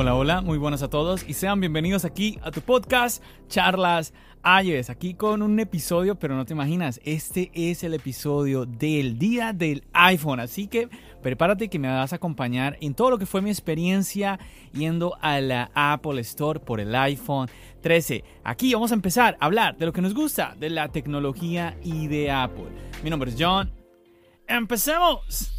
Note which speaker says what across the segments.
Speaker 1: Hola, hola, muy buenas a todos y sean bienvenidos aquí a tu podcast Charlas Ayes, aquí con un episodio, pero no te imaginas, este es el episodio del día del iPhone, así que prepárate que me vas a acompañar en todo lo que fue mi experiencia yendo a la Apple Store por el iPhone 13. Aquí vamos a empezar a hablar de lo que nos gusta, de la tecnología y de Apple. Mi nombre es John. ¡Empecemos!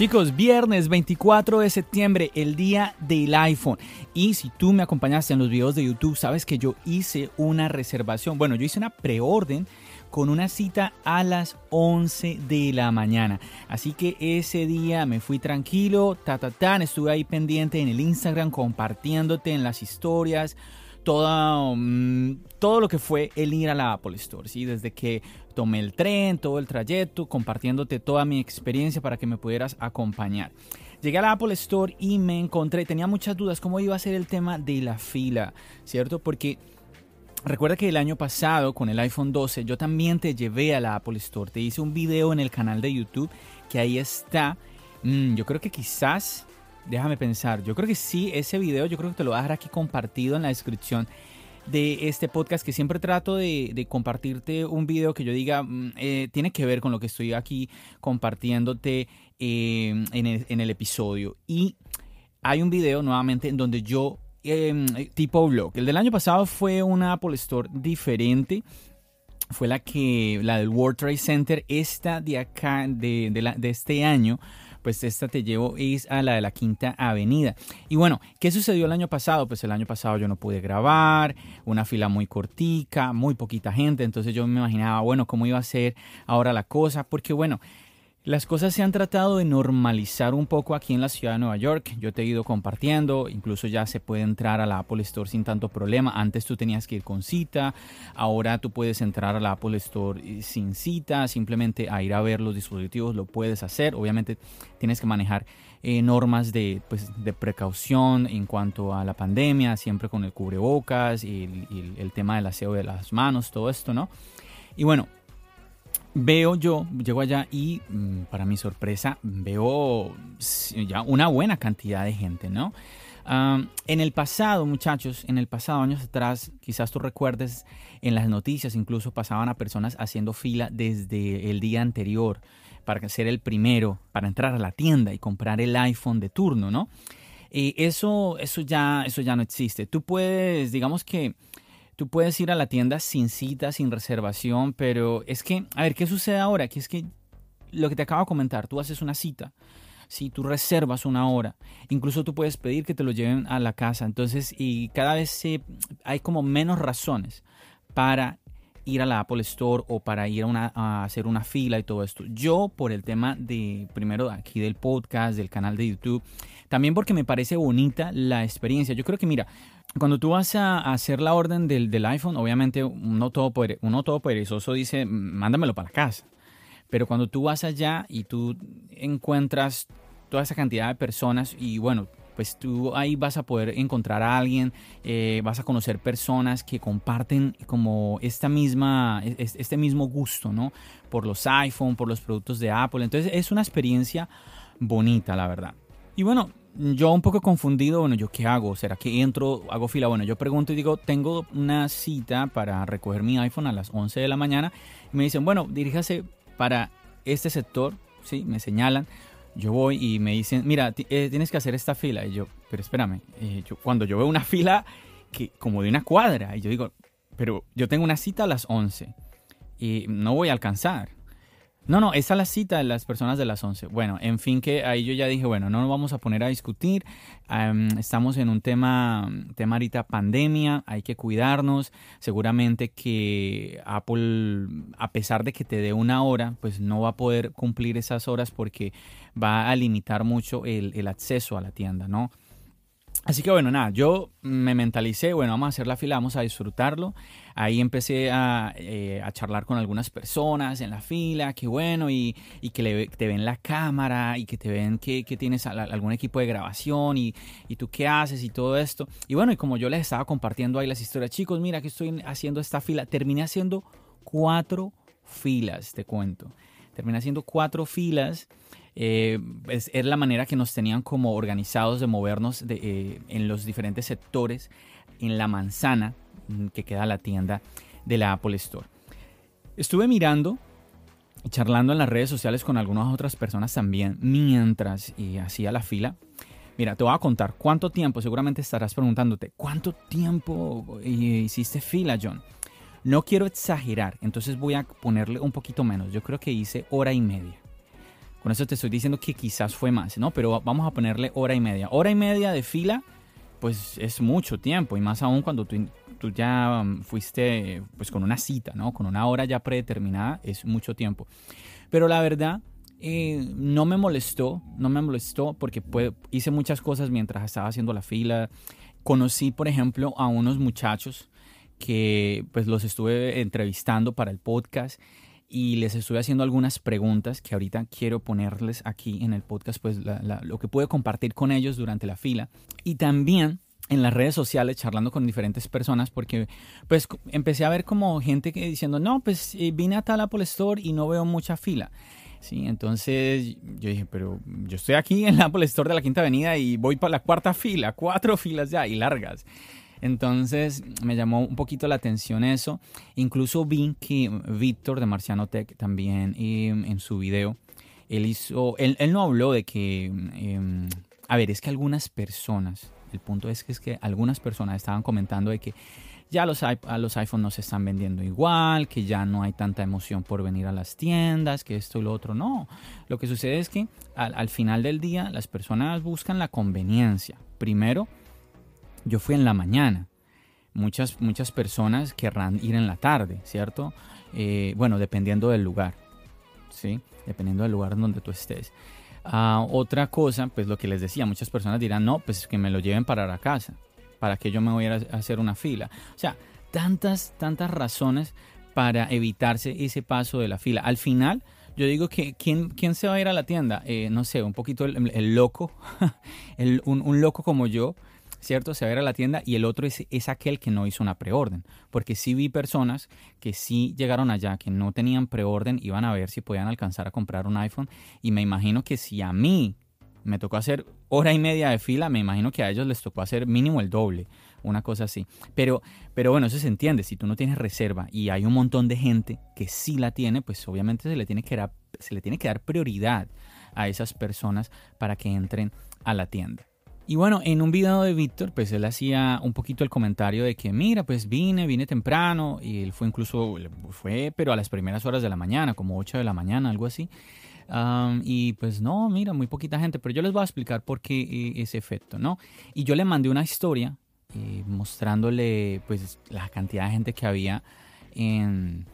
Speaker 1: Chicos, viernes 24 de septiembre, el día del iPhone. Y si tú me acompañaste en los videos de YouTube, sabes que yo hice una reservación. Bueno, yo hice una preorden con una cita a las 11 de la mañana. Así que ese día me fui tranquilo, ta, estuve ahí pendiente en el Instagram compartiéndote en las historias todo, mm, todo lo que fue el ir a la Apple Store. Desde que tomé el tren, todo el trayecto, compartiéndote toda mi experiencia para que me pudieras acompañar. Llegué a la Apple Store y me encontré, tenía muchas dudas cómo iba a ser el tema de la fila, ¿cierto? Porque recuerda que el año pasado con el iPhone 12 yo también te llevé a la Apple Store, te hice un video en el canal de YouTube que ahí está. Mm, yo creo que quizás Déjame pensar. Yo creo que sí, ese video yo creo que te lo voy a dejar aquí compartido en la descripción de este podcast que siempre trato de, compartirte un video que yo diga mm, eh, tiene que ver con lo que estoy aquí compartiéndote eh, en, el, episodio. Y hay un video nuevamente en donde yo, em, tipo blog, el del año pasado fue una Apple Store diferente fue la que la del World Trade Center esta de acá de, este año pues esta te llevo es a la de la Quinta Avenida. Y bueno, ¿qué sucedió el año pasado? Pues el año pasado yo no pude grabar, una fila muy cortica, muy poquita gente, entonces yo me imaginaba, bueno, cómo iba a ser ahora la cosa, porque bueno, las cosas se han tratado de normalizar un poco aquí en la ciudad de Nueva York. Yo te he ido compartiendo, incluso ya se puede entrar a la Apple Store sin tanto problema. Antes tú tenías que ir con cita, ahora tú puedes entrar a la Apple Store eh, sin cita, simplemente a ir a ver los dispositivos lo puedes hacer. Obviamente tienes que manejar eh, normas de, pues, de precaución en cuanto a la pandemia, siempre con el cubrebocas y el, el tema del aseo de las manos, todo esto, ¿no? Y bueno, veo yo, llego allá y mm, para mi sorpresa veo ya una buena cantidad de gente, ¿no? en el pasado, muchachos, en el pasado, años atrás, quizás tú recuerdes en las noticias, incluso pasaban a personas haciendo fila desde el día anterior para ser el primero, para entrar a la tienda y comprar el iPhone de turno, ¿no? Y eso, eso, ya, eso ya no existe. Tú puedes, digamos que Tú puedes ir a la tienda sin cita, sin reservación, pero es que, a ver, ¿qué sucede ahora? Que es que lo que te acabo de comentar, tú haces una cita, si tú reservas una hora, incluso tú puedes pedir que te lo lleven a la casa, entonces, y cada vez se, hay como menos razones para ir a la Apple Store o para ir a, una, hacer una fila y todo esto. Yo por el tema de, primero aquí del podcast, del canal de YouTube, también porque me parece bonita la experiencia. Yo creo que, mira, cuando tú vas a hacer la orden del, del iPhone, obviamente uno todo, uno todo perezoso dice, mándamelo para la casa. Pero cuando tú vas allá y tú encuentras toda esa cantidad de personas y bueno, pues tú ahí vas a poder encontrar a alguien, eh, vas a conocer personas que comparten como esta misma, este mismo gusto, ¿no? Por los iPhone, por los productos de Apple. Entonces es una experiencia bonita, la verdad. Y bueno, yo un poco confundido, bueno, ¿yo qué hago? ¿Será que entro, hago fila? Bueno, yo pregunto y digo, tengo una cita para recoger mi iPhone a las 11 de la mañana. Y me dicen, bueno, diríjase para este sector, ¿sí? Me señalan. Yo voy y me dicen, mira, eh, tienes que hacer esta fila. Y yo, pero espérame, eh, cuando yo veo una fila que como de una cuadra, y yo digo, pero yo tengo una cita a las 11 y no voy a alcanzar. No, no, esa es la cita de las personas de las 11. Bueno, en fin, que ahí yo ya dije, bueno, no nos vamos a poner a discutir. estamos en un tema, tema ahorita pandemia, hay que cuidarnos. Seguramente que Apple, a pesar de que te dé una hora, pues no va a poder cumplir esas horas porque va a limitar mucho el, el acceso a la tienda, ¿no? Así que bueno, nada, yo me mentalicé, bueno, vamos a hacer la fila, vamos a disfrutarlo. Ahí empecé a, eh, charlar con algunas personas en la fila, qué bueno, y, que te ven la cámara y que te ven que, tienes algún equipo de grabación y, y, tú qué haces y todo esto. Y bueno, y como yo les estaba compartiendo ahí las historias, chicos, mira que estoy haciendo esta fila, terminé haciendo cuatro filas, te cuento. Terminé haciendo cuatro filas eh, es, la manera que nos tenían como organizados de movernos eh, en los diferentes sectores en la manzana que queda la tienda de la Apple Store. Estuve mirando y charlando en las redes sociales con algunas otras personas también mientras hacía la fila. Mira, te voy a contar cuánto tiempo, seguramente estarás preguntándote, ¿cuánto tiempo eh, hiciste fila, John? No quiero exagerar, entonces voy a ponerle un poquito menos. Yo creo que hice hora y media. Con eso te estoy diciendo que quizás fue más, ¿no? Pero vamos a ponerle hora y media. Hora y media de fila, pues es mucho tiempo. Y más aún cuando tú, tú ya um, fuiste pues con una cita, ¿no? Con una hora ya predeterminada, es mucho tiempo. Pero la verdad, eh, no me molestó, no me molestó porque hice muchas cosas mientras estaba haciendo la fila. Conocí, por ejemplo, a unos muchachos que pues los estuve entrevistando para el podcast y les estuve haciendo algunas preguntas que ahorita quiero ponerles aquí en el podcast, pues lo que pude compartir con ellos durante la fila. Y también en las redes sociales charlando con diferentes personas porque pues empecé a ver como gente que diciendo, no, pues eh, vine a tal Apple Store y no veo mucha fila. Sí, entonces yo dije, pero yo estoy aquí en la Apple Store de la Quinta Avenida y voy para la cuarta fila, cuatro filas ya y largas. Entonces me llamó un poquito la atención eso. Incluso vi que Víctor de Marciano Tech también em, en su video, él hizo, él, no habló de que, em, a ver, es que algunas personas, el punto es que, es que algunas personas estaban comentando de que ya los, los iPhones no se están vendiendo igual, que ya no hay tanta emoción por venir a las tiendas, que esto y lo otro. No, lo que sucede es que al, al final del día las personas buscan la conveniencia. Primero, yo fui en la mañana. Muchas, muchas personas querrán ir en la tarde, ¿cierto? Eh, bueno, dependiendo del lugar, ¿sí? Dependiendo del lugar donde tú estés. Ah, otra cosa, pues lo que les decía, muchas personas dirán, no, pues que me lo lleven para la casa, para que yo me voy a hacer una fila. O sea, tantas, tantas razones para evitarse ese paso de la fila. Al final, yo digo que ¿quién, quién se va a ir a la tienda? Eh, no sé, un poquito el, loco, un, un, loco como yo, ¿cierto? Se va a ir a la tienda y el otro es, es aquel que no hizo una preorden. Porque sí vi personas que sí llegaron allá, que no tenían preorden, iban a ver si podían alcanzar a comprar un iPhone. Y me imagino que si a mí me tocó hacer hora y media de fila, me imagino que a ellos les tocó hacer mínimo el doble, una cosa así. Pero, pero bueno, eso se entiende, si tú no tienes reserva y hay un montón de gente que sí la tiene, pues obviamente se le tiene que dar, se le tiene que dar prioridad a esas personas para que entren a la tienda. Y bueno, en un video de Víctor, pues él hacía un poquito el comentario de que, mira, pues vine, vine temprano, y él fue incluso, fue, pero a las primeras horas de la mañana, como 8 de la mañana, algo así. y pues no, mira, muy poquita gente, pero yo les voy a explicar por qué eh, ese efecto, ¿no? Y yo le mandé una historia eh, mostrándole pues la cantidad de gente que había en,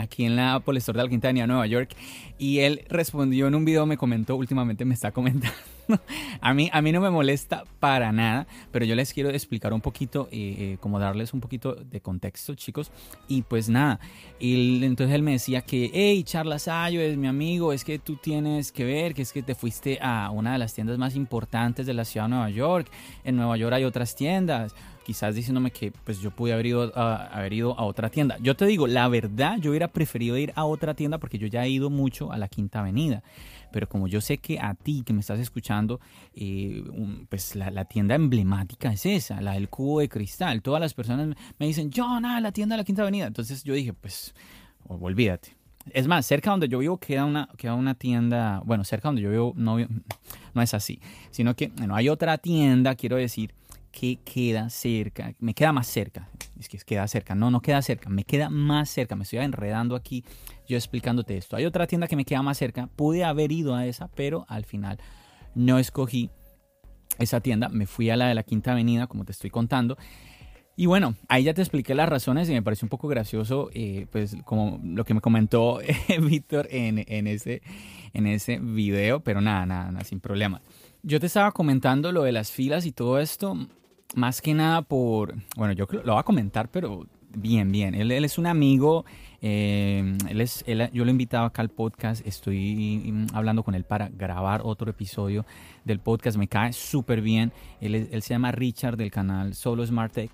Speaker 1: aquí en la Apple Store de Alquintania, Nueva York. Y él respondió en un video, me comentó, últimamente me está comentando a, mí, a mí no me molesta para nada, pero yo les quiero explicar un poquito, eh, eh, como darles un poquito de contexto, chicos. Y pues nada, entonces él me decía que, hey, Charla Sayo es mi amigo, es que tú tienes que ver, que es que te fuiste a una de las tiendas más importantes de la ciudad de Nueva York. En Nueva York hay otras tiendas quizás diciéndome que pues yo pude haber ido, a, haber ido a otra tienda. Yo te digo, la verdad, yo hubiera preferido ir a otra tienda porque yo ya he ido mucho a la Quinta Avenida pero como yo sé que a ti que me estás escuchando, eh, pues la, tienda emblemática es esa, la del cubo de cristal. Todas las personas me dicen, John, ah, la tienda de la Quinta Avenida. Entonces yo dije, pues, olvídate. Es más, cerca donde yo vivo queda una, queda una tienda, bueno, cerca donde yo vivo no, no es así, sino que bueno, hay otra tienda, quiero decir, que queda cerca, me queda más cerca, es que queda cerca, no, no queda cerca, me queda más cerca, me estoy enredando aquí yo explicándote esto. Hay otra tienda que me queda más cerca, pude haber ido a esa, pero al final no escogí esa tienda, me fui a la de la Quinta Avenida, como te estoy contando. Y bueno, ahí ya te expliqué las razones y me pareció un poco gracioso, eh, pues como lo que me comentó Víctor en, en, ese, en ese video, pero nada, nada, nada, sin problema. Yo te estaba comentando lo de las filas y todo esto, más que nada por, bueno, yo lo voy a comentar, pero bien, bien. Él, es un amigo, eh, él es, yo lo he invitado acá al podcast, estoy hablando con él para grabar otro episodio del podcast, me cae súper bien. Él, él, se llama Richard del canal Solo Smart Tech.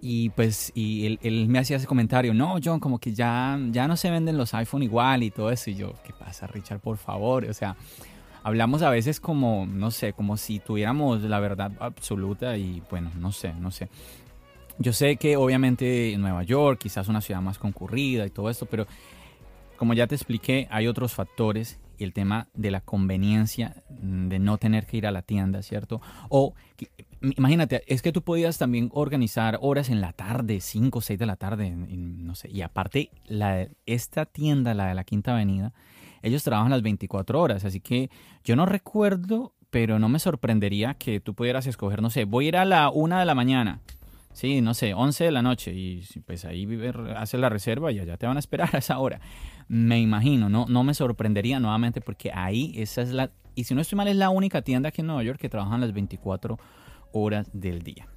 Speaker 1: Y pues y él, él, me hacía ese comentario, no, John, como que ya, ya no se venden los iPhone igual y todo eso. Y yo, ¿qué pasa, Richard? Por favor. O sea, hablamos a veces como, no sé, como si tuviéramos la verdad absoluta y bueno, no sé, no sé. Yo sé que obviamente Nueva York quizás una ciudad más concurrida y todo esto, pero como ya te expliqué, hay otros factores. El tema de la conveniencia de no tener que ir a la tienda, ¿cierto? O imagínate, es que tú podías también organizar horas en la tarde, 5 o 6 de la tarde, no sé. Y aparte, la, esta tienda, la de la Quinta Avenida, ellos trabajan las 24 horas, así que yo no recuerdo, pero no me sorprendería que tú pudieras escoger, no sé, voy a ir a la 1 de la mañana, sí, no sé, 11 de la noche y pues ahí haces la reserva y allá te van a esperar a esa hora. Me imagino, no, no me sorprendería nuevamente porque ahí esa es la, y si no estoy mal es la única tienda aquí en Nueva York que trabajan las 24 horas del día.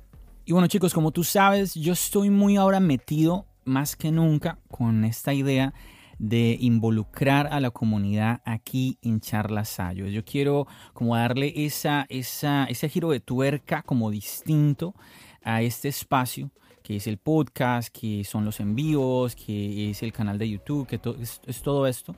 Speaker 1: Y bueno chicos, como tú sabes, yo estoy muy ahora metido más que nunca con esta idea de involucrar a la comunidad aquí en Charlas Sayos. Yo quiero como darle esa, esa, ese giro de tuerca como distinto a este espacio que es el podcast, que son los envíos, que es el canal de YouTube, que es, es todo esto.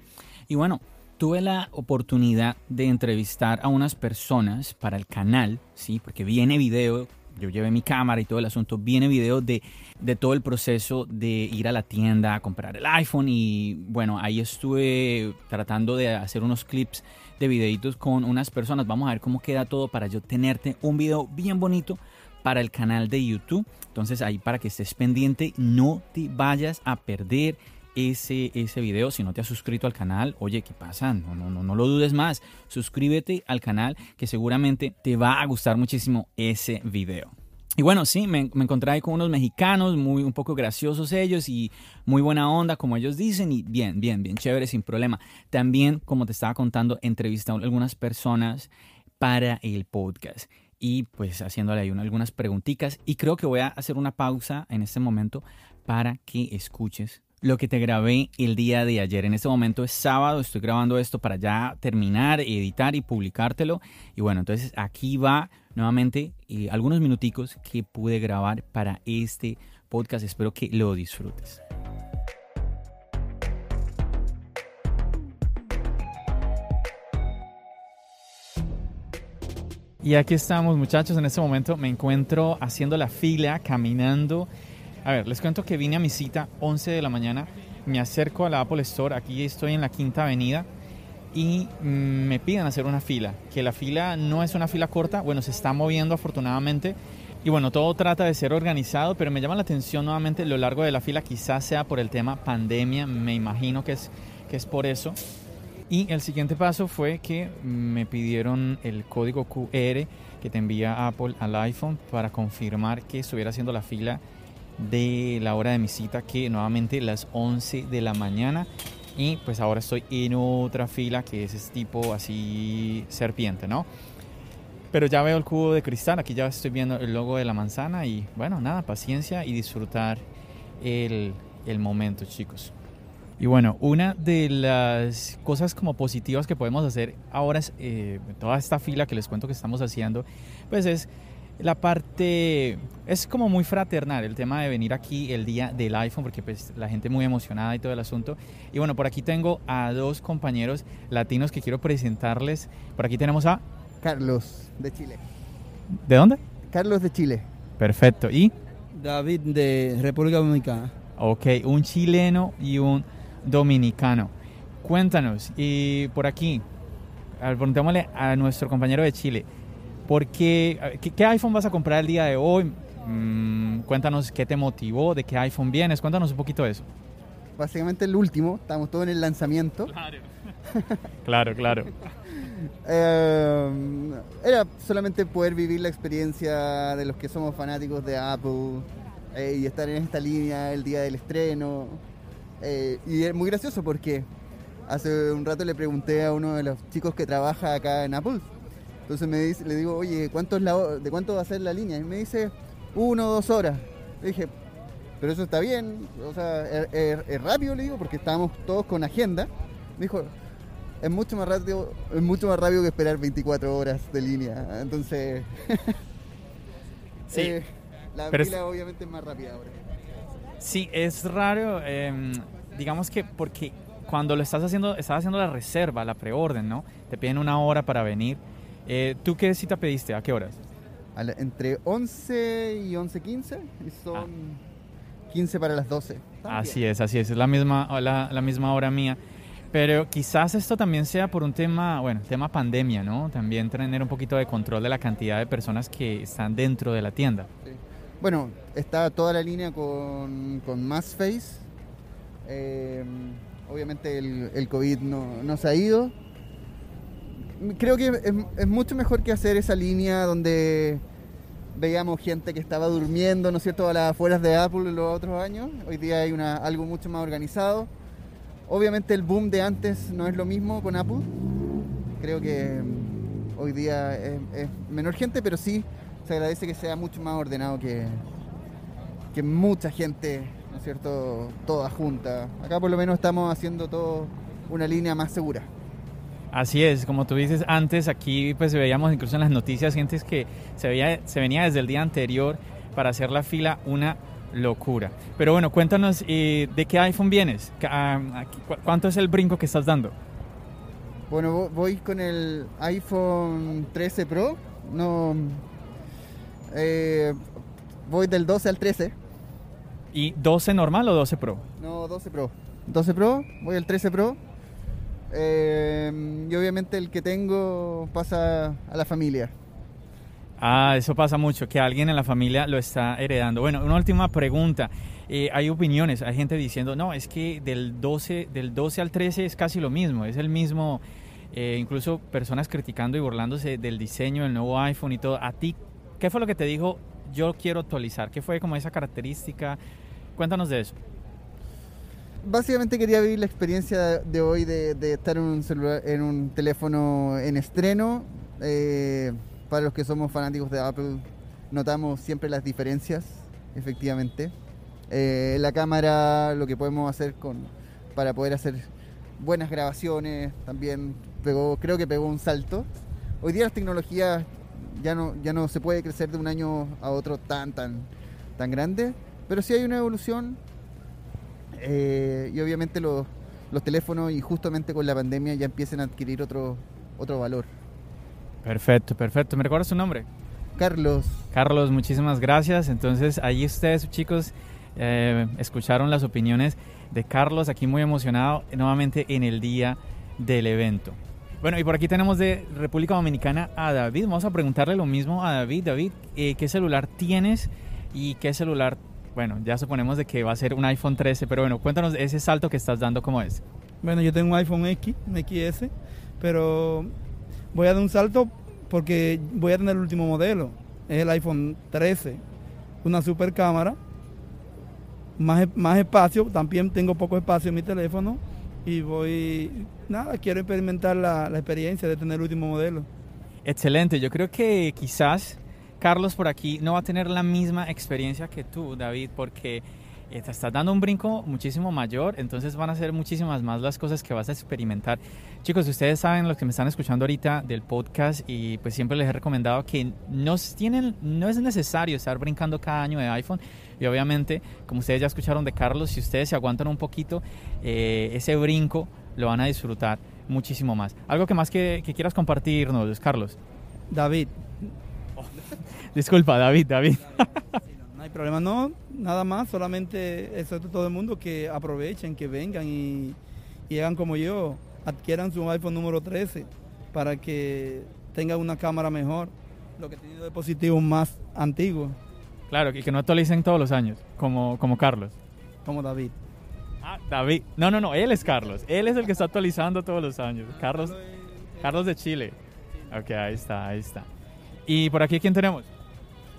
Speaker 1: Y bueno, tuve la oportunidad de entrevistar a unas personas para el canal, ¿sí? Porque viene video yo llevé mi cámara y todo el asunto, viene video de, de, todo el proceso de ir a la tienda a comprar el iPhone y bueno, ahí estuve tratando de hacer unos clips de videitos con unas personas. Vamos a ver cómo queda todo para yo tenerte un video bien bonito para el canal de YouTube. Entonces ahí para que estés pendiente, no te vayas a perder ese, ese video. Si no te has suscrito al canal, oye, ¿qué pasa? No, no, no, no lo dudes más. Suscríbete al canal que seguramente te va a gustar muchísimo ese video. Y bueno, sí, me, encontré ahí con unos mexicanos, muy un poco graciosos ellos y muy buena onda, como ellos dicen, y bien, bien, bien, chévere, sin problema. También, como te estaba contando, entrevisté a algunas personas para el podcast y pues haciéndole ahí algunas preguntitas. Y creo que voy a hacer una pausa en este momento para que escuches lo que te grabé el día de ayer. En este momento es sábado, estoy grabando esto para ya terminar, editar y publicártelo. Y bueno, entonces aquí va nuevamente eh, algunos minuticos que pude grabar para este podcast. Espero que lo disfrutes. Y aquí estamos muchachos, en este momento me encuentro haciendo la fila, caminando a ver, les cuento que vine a mi cita 11 de la mañana, me acerco a la Apple Store, aquí estoy en la Quinta Avenida y mm, me piden hacer una fila, que la fila no es una fila corta, bueno, se está moviendo afortunadamente y bueno, todo trata de ser organizado, pero me llama la atención nuevamente lo largo de la fila, quizás sea por el tema pandemia, me imagino que es, que es por eso. Y el siguiente paso fue que me pidieron el código QR que te envía Apple al iPhone para confirmar que estuviera haciendo la fila de la hora de mi cita que nuevamente las 11 de la mañana y pues ahora estoy en otra fila que es este tipo así serpiente, ¿no? Pero ya veo el cubo de cristal, aquí ya estoy viendo el logo de la manzana y bueno, nada, paciencia y disfrutar el, el momento, chicos. Y bueno, una de las cosas como positivas que podemos hacer ahora es eh, toda esta fila que les cuento que estamos haciendo, pues es la parte es como muy fraternal el tema de venir aquí el día del iPhone porque pues la gente muy emocionada y todo el asunto. Y bueno por aquí tengo a dos compañeros latinos que quiero presentarles. Por aquí tenemos a
Speaker 2: Carlos de Chile.
Speaker 1: ¿de dónde?
Speaker 2: Carlos de Chile.
Speaker 1: Perfecto. Y
Speaker 2: David de República Dominicana.
Speaker 1: Ok un chileno y un dominicano. Cuéntanos, y por aquí, preguntémosle a nuestro compañero de Chile, ¿por qué, qué, qué iPhone vas a comprar el día de hoy? Mm, cuéntanos qué te motivó, de qué iPhone vienes, cuéntanos un poquito de eso.
Speaker 2: Básicamente el último, estamos todos en el lanzamiento.
Speaker 1: Claro, claro.
Speaker 2: Eh, era solamente poder vivir la experiencia de los que somos fanáticos de Apple eh, y estar en esta línea el día del estreno. Eh, y es muy gracioso porque hace un rato le pregunté a uno de los chicos que trabaja acá en Apple. Entonces me dice, le digo, oye, ¿cuánto es la, ¿de cuánto va a ser la línea? Y me dice, uno o dos horas. Le dije, pero eso está bien, o sea, es, es- es rápido, le digo, porque estábamos todos con agenda. Me dijo, es mucho más rápido, es mucho más rápido que esperar 24 horas de línea. Entonces,
Speaker 1: Sí,
Speaker 2: eh, la
Speaker 1: pero es-
Speaker 2: fila obviamente es más rápida ahora.
Speaker 1: Sí, es raro, em, digamos que porque cuando lo estás haciendo, estás haciendo la reserva, la preorden, ¿no? Te piden una hora para venir. Eh, ¿Tú qué cita pediste? ¿A qué horas?
Speaker 2: A la- entre 11 y 11.15 y son 15 para las 12.
Speaker 1: Así es, así es, es la misma, la, la misma hora mía. Pero quizás esto también sea por un tema, bueno, tema pandemia, ¿no? También tener un poquito de control de la cantidad de personas que están dentro de la tienda.
Speaker 2: Sí. Bueno, está toda la línea con, con más face. Eh, obviamente el, el COVID no, no se ha ido. Creo que es, mucho mejor que hacer esa línea donde veíamos gente que estaba durmiendo, ¿no es cierto?, a las afueras de Apple en los otros años. Hoy día hay una, algo mucho más organizado. Obviamente el boom de antes no es lo mismo con Apple. Creo que mm, hoy día es, es menor gente, pero sí se agradece que sea mucho más ordenado que, que mucha gente, ¿no es cierto?, toda junta. Acá por lo menos estamos haciendo todo una línea más segura.
Speaker 1: Así es, como tú dices, antes aquí pues veíamos incluso en las noticias gente que se, veía, se venía desde el día anterior para hacer la fila una locura. Pero bueno, cuéntanos eh, de qué iPhone vienes, ah, cu- cuánto es el brinco que estás dando.
Speaker 2: Bueno, vo- voy con el iPhone 13 Pro. No, eh, voy del 12 al 13.
Speaker 1: ¿Y 12 normal o 12 Pro?
Speaker 2: No, 12 Pro. 12 Pro, voy al 13 Pro. Eh, y obviamente el que tengo pasa a la familia.
Speaker 1: Ah, eso pasa mucho, que alguien en la familia lo está heredando. Bueno, una última pregunta. Eh, hay opiniones, hay gente diciendo, no, es que del 12, del 12 al 13 es casi lo mismo, es el mismo, eh, incluso personas criticando y burlándose del diseño del nuevo iPhone y todo. ¿A ti qué fue lo que te dijo, yo quiero actualizar? ¿Qué fue como esa característica? Cuéntanos de eso.
Speaker 2: Básicamente quería vivir la experiencia de hoy de, estar en un celular, en un teléfono en estreno. Eh, para los que somos fanáticos de Apple, notamos siempre las diferencias, efectivamente. Eh, la cámara, lo que podemos hacer con para poder hacer buenas grabaciones, también pegó, creo que pegó un salto. Hoy día las tecnologías ya no, ya no se puede crecer de un año a otro tan tan tan grande, pero sí hay una evolución eh, y obviamente los, los teléfonos y justamente con la pandemia ya empiezan a adquirir otro, otro valor.
Speaker 1: Perfecto, perfecto. ¿Me recuerdas su nombre?
Speaker 2: Carlos,
Speaker 1: Carlos, muchísimas gracias. Entonces, ahí ustedes, chicos, eh, escucharon las opiniones de Carlos, aquí muy emocionado, nuevamente en el día del evento. Bueno, y por aquí tenemos de República Dominicana a David. Vamos a preguntarle lo mismo a David. David, eh, ¿qué celular tienes y qué celular? Bueno, ya suponemos de que va a ser un iPhone 13, pero bueno, cuéntanos ese salto que estás dando, ¿cómo es?
Speaker 3: Bueno, yo tengo un iPhone X, un XS, pero voy a dar un salto porque voy a tener el último modelo. Es el iPhone 13, una super cámara, más, más espacio, también tengo poco espacio en mi teléfono y voy, nada, quiero experimentar la, la experiencia de tener el último modelo.
Speaker 1: Excelente, yo creo que quizás Carlos por aquí no va a tener la misma experiencia que tú, David, porque eh, te estás dando un brinco muchísimo mayor, entonces van a ser muchísimas más las cosas que vas a experimentar. Chicos, ustedes saben, los que me están escuchando ahorita del podcast, y pues siempre les he recomendado que no, tienen, no es necesario estar brincando cada año de iPhone, y obviamente, como ustedes ya escucharon de Carlos, si ustedes se aguantan un poquito, eh, ese brinco lo van a disfrutar muchísimo más. ¿Algo que más que, que quieras compartirnos, Carlos?
Speaker 3: David,
Speaker 1: Disculpa, David, David.
Speaker 3: no hay problema, no, nada más, solamente eso es todo el mundo que aprovechen, que vengan y, y hagan como yo, adquieran su iPhone número 13 para que tenga una cámara mejor, lo que tiene dispositivos más antiguos,
Speaker 1: Claro, y que no actualicen todos los años, como, como Carlos.
Speaker 3: como David.
Speaker 1: Ah, David. No, no, no, él es Carlos. Él es el que está actualizando todos los años. Carlos, Carlos de Chile. Ok, ahí está, ahí está. ¿Y por aquí quién tenemos?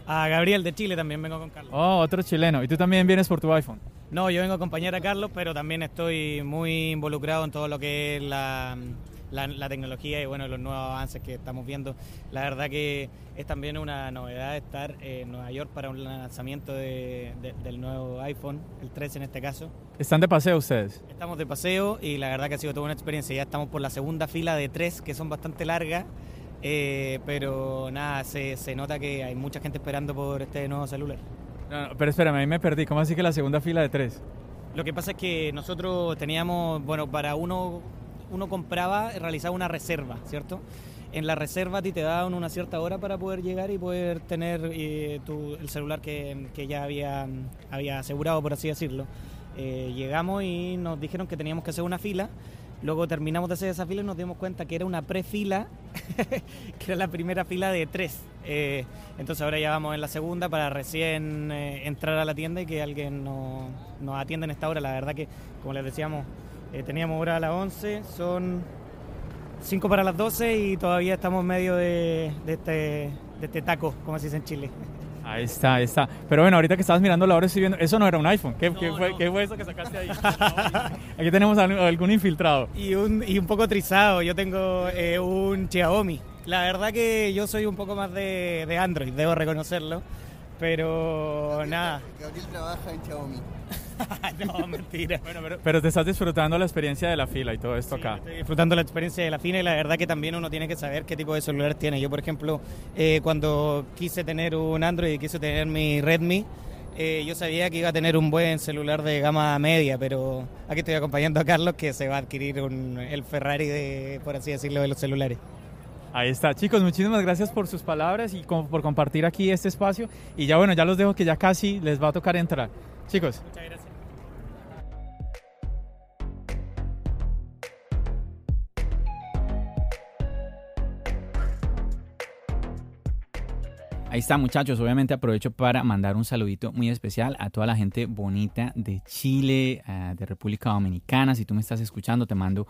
Speaker 4: A Gabriel de Chile también vengo con Carlos.
Speaker 1: Oh, otro chileno. ¿Y tú también vienes por tu iPhone?
Speaker 4: No, yo vengo a acompañar a Carlos, pero también estoy muy involucrado en todo lo que es la, la- la tecnología y bueno, los nuevos avances que estamos viendo. La verdad que es también una novedad estar en Nueva York para un lanzamiento de- de- del nuevo iPhone, el 13 en este caso.
Speaker 1: ¿Están de paseo ustedes?
Speaker 4: Estamos de paseo y la verdad que ha sido toda una experiencia. Ya estamos por la segunda fila de tres, que son bastante largas, eh, pero nada, se, se nota que hay mucha gente esperando por este nuevo celular.
Speaker 1: No, no, pero espérame, ahí me perdí. ¿Cómo así que la segunda fila de tres?
Speaker 4: Lo que pasa es que nosotros teníamos, bueno, para uno, uno compraba, realizaba una reserva, ¿cierto? En la reserva a ti te daban una cierta hora para poder llegar y poder tener eh, tu- el celular que, que ya había, había asegurado, por así decirlo. Eh, llegamos y nos dijeron que teníamos que hacer una fila. Luego terminamos de hacer esa fila y nos dimos cuenta que era una prefila, que era la primera fila de tres. Eh, entonces ahora ya vamos en la segunda para recién eh, entrar a la tienda y que alguien nos, atienda en esta hora. La verdad que, como les decíamos, eh, teníamos hora a las 11, son 5 para las 12 y todavía estamos medio de este, de este taco, como se dice en Chile.
Speaker 1: Ahí está, ahí está. Pero bueno, ahorita que estabas mirando la hora estoy viendo... Eso no era un iPhone. ¿Qué,
Speaker 4: No,
Speaker 1: qué fue,
Speaker 4: no.
Speaker 1: qué fue eso que sacaste ahí? Aquí tenemos al- algún infiltrado.
Speaker 4: Y un, y un poco trizado, yo tengo eh, un Xiaomi. La verdad que yo soy un poco más de, de Android, debo reconocerlo. Pero nada,
Speaker 2: Gabriel trabaja en Xiaomi.
Speaker 4: no, mentira.
Speaker 1: Bueno, pero, pero te estás disfrutando la experiencia de la fila y todo esto acá.
Speaker 4: Estoy disfrutando la experiencia de la fina y la verdad que también uno tiene que saber qué tipo de celular tiene. Yo, por ejemplo, eh, cuando quise tener un Android y quise tener mi Redmi, eh, yo sabía que iba a tener un buen celular de gama media, pero aquí estoy acompañando a Carlos que se va a adquirir un- el Ferrari, de, por así decirlo, de los celulares.
Speaker 1: Ahí está, chicos, muchísimas gracias por sus palabras y con- por compartir aquí este espacio. Y ya bueno, ya los dejo que ya casi les va a tocar entrar. Chicos,
Speaker 4: Muchas gracias.
Speaker 1: Ahí está, muchachos. Obviamente aprovecho para mandar un saludito muy especial a toda la gente bonita de Chile, eh, de República Dominicana. Si tú me estás escuchando, te mando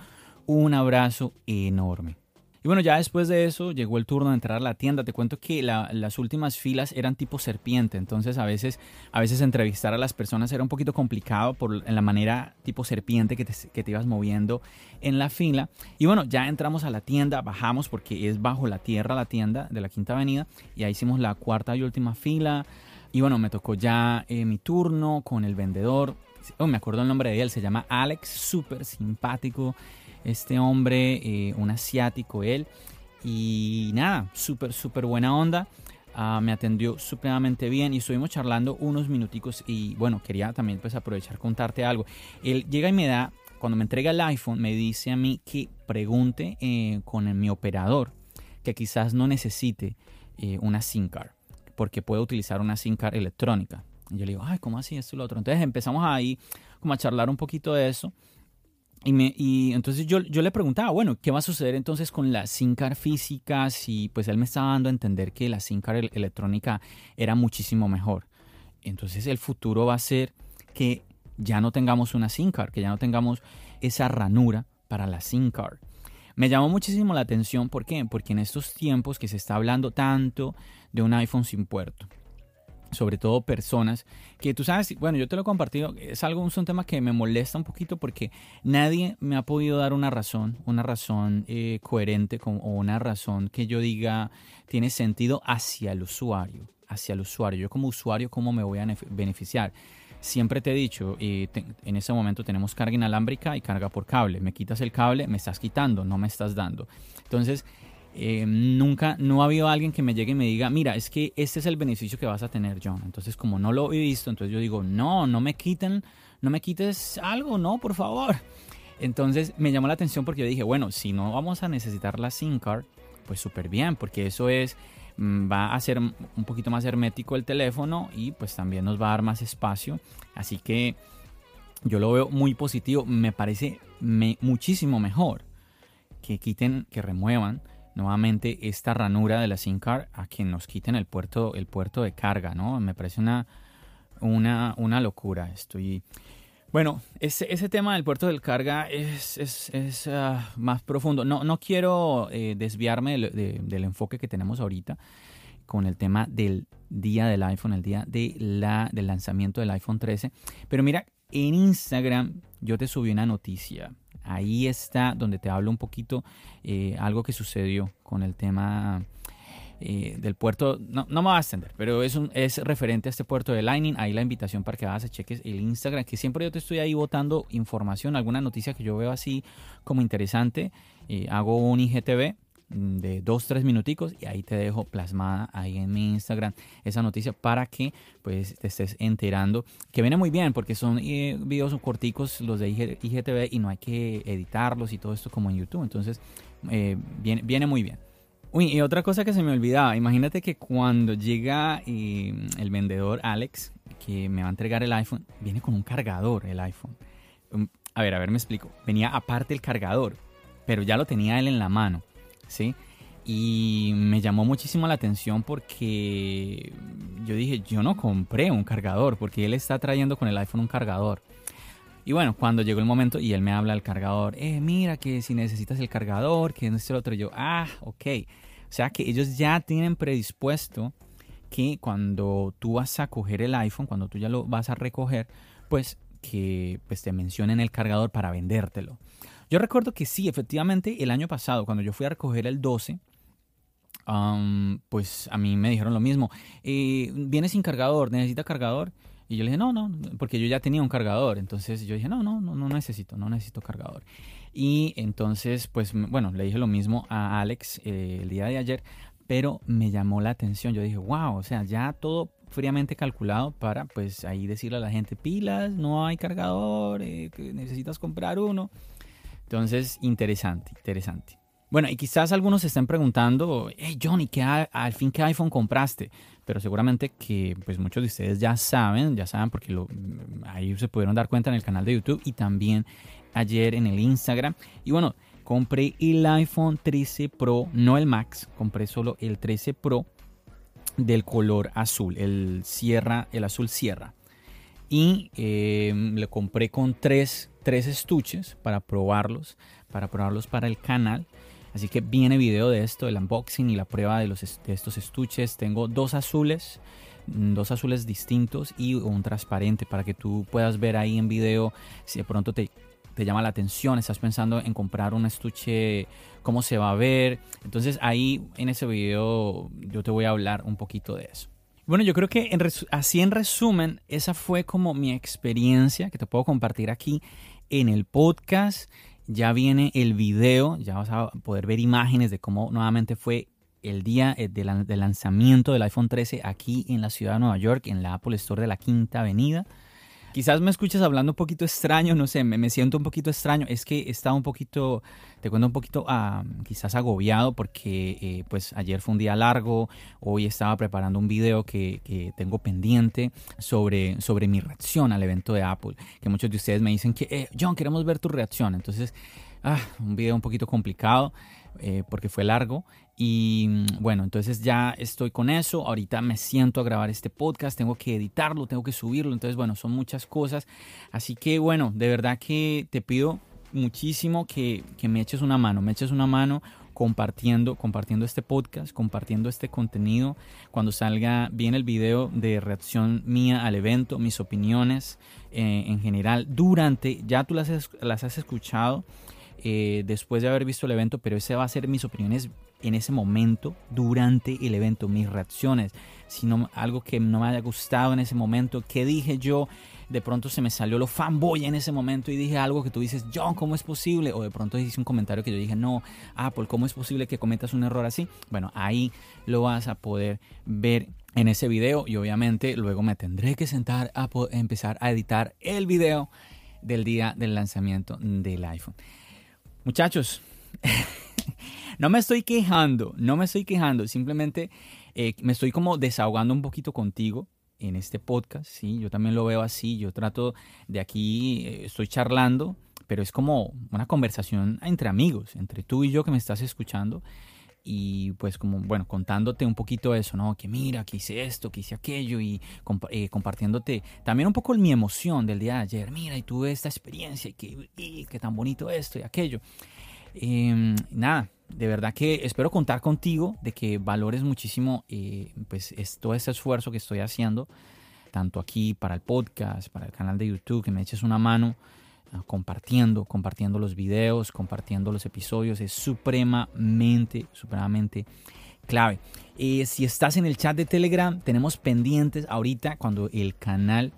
Speaker 1: un abrazo enorme. Y bueno, ya después de eso llegó el turno de entrar a la tienda. Te cuento que la- las últimas filas eran tipo serpiente, entonces a veces, a veces entrevistar a las personas era un poquito complicado por la manera tipo serpiente que te, que te ibas moviendo en la fila. Y bueno, ya entramos a la tienda, bajamos porque es bajo la tierra la tienda de la Quinta Avenida y ahí hicimos la cuarta y última fila. Y bueno, me tocó ya eh, mi turno con el vendedor. Oh, me acuerdo el nombre de él, se llama Alex, súper simpático. Este hombre, eh, un asiático él. Y nada, súper, súper buena onda. Ah, me atendió supremamente bien y estuvimos charlando unos minuticos y bueno, quería también pues aprovechar contarte algo. Él llega y me da, cuando me entrega el iPhone, me dice a mí que pregunte eh, con mi operador que quizás no necesite eh, una SIM card porque puede utilizar una SIM card electrónica. Y yo le digo, ay, ¿cómo así esto y lo otro? Entonces empezamos ahí como a charlar un poquito de eso. Y, me, y entonces yo, yo le preguntaba, bueno, ¿qué va a suceder entonces con la SIM card física? Si pues él me estaba dando a entender que la SIM card el- electrónica era muchísimo mejor. Entonces el futuro va a ser que ya no tengamos una SIM card, que ya no tengamos esa ranura para la SIM card. Me llamó muchísimo la atención, ¿por qué? Porque en estos tiempos que se está hablando tanto de un iPhone sin puerto, sobre todo personas que tú sabes, bueno, yo te lo he compartido, es algo, es un tema que me molesta un poquito porque nadie me ha podido dar una razón, una razón eh, coherente con- o una razón que yo diga tiene sentido hacia el usuario, hacia el usuario. Yo como usuario, ¿cómo me voy a nef- beneficiar? Siempre te he dicho, eh, te- en ese momento tenemos carga inalámbrica y carga por cable. Me quitas el cable, me estás quitando, no me estás dando. Entonces, eh, nunca, no ha habido alguien que me llegue y me diga, mira, es que este es el beneficio que vas a tener, John. Entonces, como no lo he visto, entonces yo digo, no, no me quiten, no me quites algo, no, por favor. Entonces, me llamó la atención porque yo dije, bueno, si no vamos a necesitar la SIM card, pues súper bien, porque eso es, mm, va a ser un poquito más hermético el teléfono y pues también nos va a dar más espacio. Así que yo lo veo muy positivo. Me parece muchísimo mejor que quiten, que remuevan nuevamente esta ranura de la SIM card a que nos quiten el puerto, el puerto de carga, ¿no? Me parece una, una, una locura. Estoy. Bueno, ese, ese tema del puerto de carga es, es, es ah, más profundo. No, no quiero eh, desviarme del, del enfoque que tenemos ahorita con el tema del día del iPhone, el día de la, del lanzamiento del iPhone 13. Pero mira, en Instagram yo te subí una noticia Ahí está donde te hablo un poquito eh, algo que sucedió con el tema eh, del puerto. No, no me va a extender, pero es, un, es referente a este puerto de Lightning. Ahí la invitación para que vas a cheques el Instagram, que siempre yo te estoy ahí botando información, alguna noticia que yo veo así como interesante. Eh, hago un IGTV de dos, tres minuticos y ahí te dejo plasmada ahí en mi Instagram esa noticia para que pues te estés enterando que viene muy bien porque son eh, videos corticos los de IGTV y no hay que editarlos y todo esto como en YouTube entonces eh, viene, viene muy bien Uy, y otra cosa que se me olvidaba, imagínate que cuando llega eh, el vendedor Alex, que me va a entregar el iPhone, viene con un cargador el iPhone. Um, a ver, a ver, me explico. Venía aparte el cargador, pero ya lo tenía él en la mano. Y me llamó muchísimo la atención porque yo dije, yo no compré un cargador, porque él está trayendo con el iPhone un cargador. Y bueno, cuando llegó el momento y él me habla del cargador, eh, mira que si necesitas el cargador, que no es el otro, yo, ah, ok. O sea que ellos ya tienen predispuesto que cuando tú vas a coger el iPhone, cuando tú ya lo vas a recoger, pues que pues, te mencionen el cargador para vendértelo. Yo recuerdo que sí, efectivamente, el año pasado, cuando yo fui a recoger el 12, pues a mí me dijeron lo mismo. Eh, viene sin cargador, necesita cargador. Y yo le dije, no, no, porque yo ya tenía un cargador. Entonces yo dije, no, no, no, no necesito, no necesito cargador. Y entonces, pues bueno, le dije lo mismo a Alex eh, el día de ayer, pero me llamó la atención. Yo dije, wow, o sea, ya todo fríamente calculado para pues ahí decirle a la gente, pilas, no hay cargador, eh, necesitas comprar uno. Entonces, interesante, interesante. Bueno, y quizás algunos se estén preguntando, hey Johnny, ¿qué al fin qué iPhone compraste? Pero seguramente que pues muchos de ustedes ya saben, ya saben porque lo, ahí se pudieron dar cuenta en el canal de YouTube y también ayer en el Instagram. Y bueno, compré el iPhone 13 Pro, no el Max, compré solo el 13 Pro del color azul, el Sierra, el azul Sierra. Y eh, le compré con tres tres estuches para probarlos, para probarlos para el canal. Así que viene video de esto, el unboxing y la prueba de, los, de estos estuches. Tengo dos azules, mm, dos azules distintos y un transparente para que tú puedas ver ahí en video si de pronto te, te llama la atención, estás pensando en comprar un estuche, cómo se va a ver. Entonces ahí en ese video yo te voy a hablar un poquito de eso. Bueno, yo creo que así en resumen, esa fue como mi experiencia que te puedo compartir aquí en el podcast. Ya viene el video, ya vas a poder ver imágenes de cómo nuevamente fue el día eh, del lanzamiento del iPhone 13 aquí en la ciudad de Nueva York, en la Apple Store de la Quinta Avenida. Quizás me escuches hablando un poquito extraño, no sé, me, siento un poquito extraño. Es que estaba un poquito, te cuento un poquito, ah, quizás agobiado porque eh, pues ayer fue un día largo, hoy estaba preparando un video que, tengo pendiente sobre, sobre mi reacción al evento de Apple, que muchos de ustedes me dicen que, eh, John, queremos ver tu reacción. Entonces, ah, un video un poquito complicado. Eh, porque fue largo. Y mm, bueno, entonces ya estoy con eso. Ahorita me siento a grabar este podcast. Tengo que editarlo, tengo que subirlo. Entonces, bueno, son muchas cosas. Así que bueno, de verdad que te pido muchísimo que, que me eches una mano. Me eches una mano compartiendo, compartiendo este podcast, compartiendo este contenido. Cuando salga bien el video de reacción mía al evento, mis opiniones eh, en general durante, ya tú las, las has escuchado eh, después de haber visto el evento, pero ese va a ser mis opiniones en ese momento, durante el evento, mis reacciones, si no, algo que no me haya gustado en ese momento, qué dije yo, de pronto se me salió lo fanboy en ese momento y dije algo que tú dices, John, ¿cómo es posible? O de pronto hice un comentario que yo dije, no, Apple, ¿cómo es posible que cometas un error así? Bueno, ahí lo vas a poder ver en ese video y obviamente luego me tendré que sentar a empezar a editar el video del día del lanzamiento del iPhone. Muchachos, no me estoy quejando, no me estoy quejando, simplemente eh, me estoy como desahogando un poquito contigo en este podcast, ¿sí? Yo también lo veo así, yo trato de aquí, eh, estoy charlando, pero es como una conversación entre amigos, entre tú y yo que me estás escuchando y pues como, bueno, contándote un poquito eso, ¿no? Que mira, que hice esto, que hice aquello y eh, compartiéndote también un poco mi emoción del día de ayer. Mira, y tuve esta experiencia y que, y, que tan bonito esto y aquello. Em, nada, de verdad que espero contar contigo, de que valores muchísimo eh, pues es, todo este esfuerzo que estoy haciendo, tanto aquí para el podcast, para el canal de YouTube, que me eches una mano compartiendo, compartiendo los videos, compartiendo los episodios, es supremamente, supremamente clave. Eh, si estás en el chat de Telegram, tenemos pendientes ahorita cuando el canal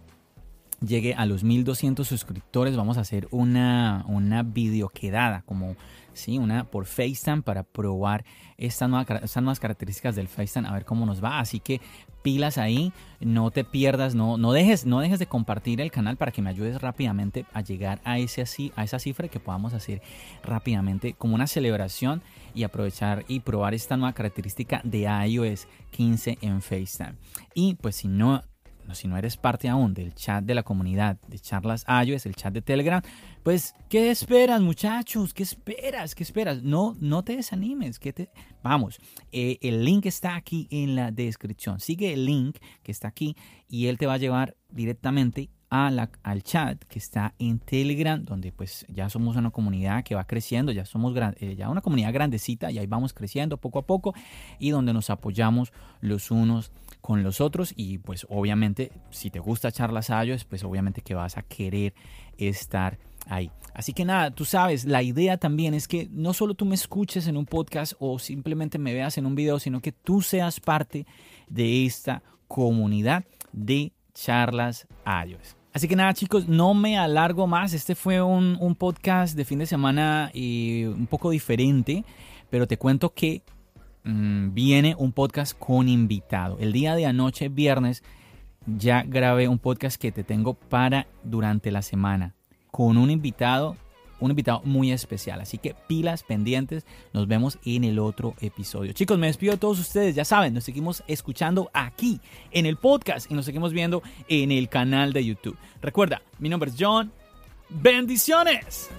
Speaker 1: llegue a los 1200 suscriptores, vamos a hacer una, una videoquedada, como ¿sí? Una por FaceTime para probar estas nuevas, características del FaceTime, a ver cómo nos va. Así que pilas ahí, no te pierdas, no, no, dejes, no dejes de compartir el canal para que me ayudes rápidamente a llegar a, ese, a esa cifra que podamos hacer rápidamente como una celebración y aprovechar y probar esta nueva característica de iOS 15 en FaceTime. Y pues si no si no eres parte aún del chat de la comunidad de charlas iOS, el chat de Telegram, pues ¿qué esperas muchachos? ¿Qué esperas? ¿Qué esperas? No, no te desanimes. que te... Vamos, eh, el link está aquí en la descripción. Sigue el link que está aquí y él te va a llevar directamente al chat que está en Telegram, donde pues ya somos una comunidad que va creciendo, ya somos eh, ya una comunidad grandecita y ahí vamos creciendo poco a poco y donde nos apoyamos los unos con los otros y pues obviamente si te gusta charlas iOS pues obviamente que vas a querer estar ahí. Así que nada, tú sabes, la idea también es que no solo tú me escuches en un podcast o simplemente me veas en un video, sino que tú seas parte de esta comunidad de charlas iOS. Así que nada chicos, no me alargo más. Este fue un, un podcast de fin de semana y un poco diferente, pero te cuento que Mm, viene un podcast con invitado. El día de anoche, viernes, ya grabé un podcast que te tengo para durante la semana con un invitado, un invitado muy especial. Así que pilas pendientes, nos vemos en el otro episodio. Chicos, me despido de todos ustedes, ya saben, nos seguimos escuchando aquí en el podcast y nos seguimos viendo en el canal de YouTube. Recuerda, mi nombre es John. Bendiciones.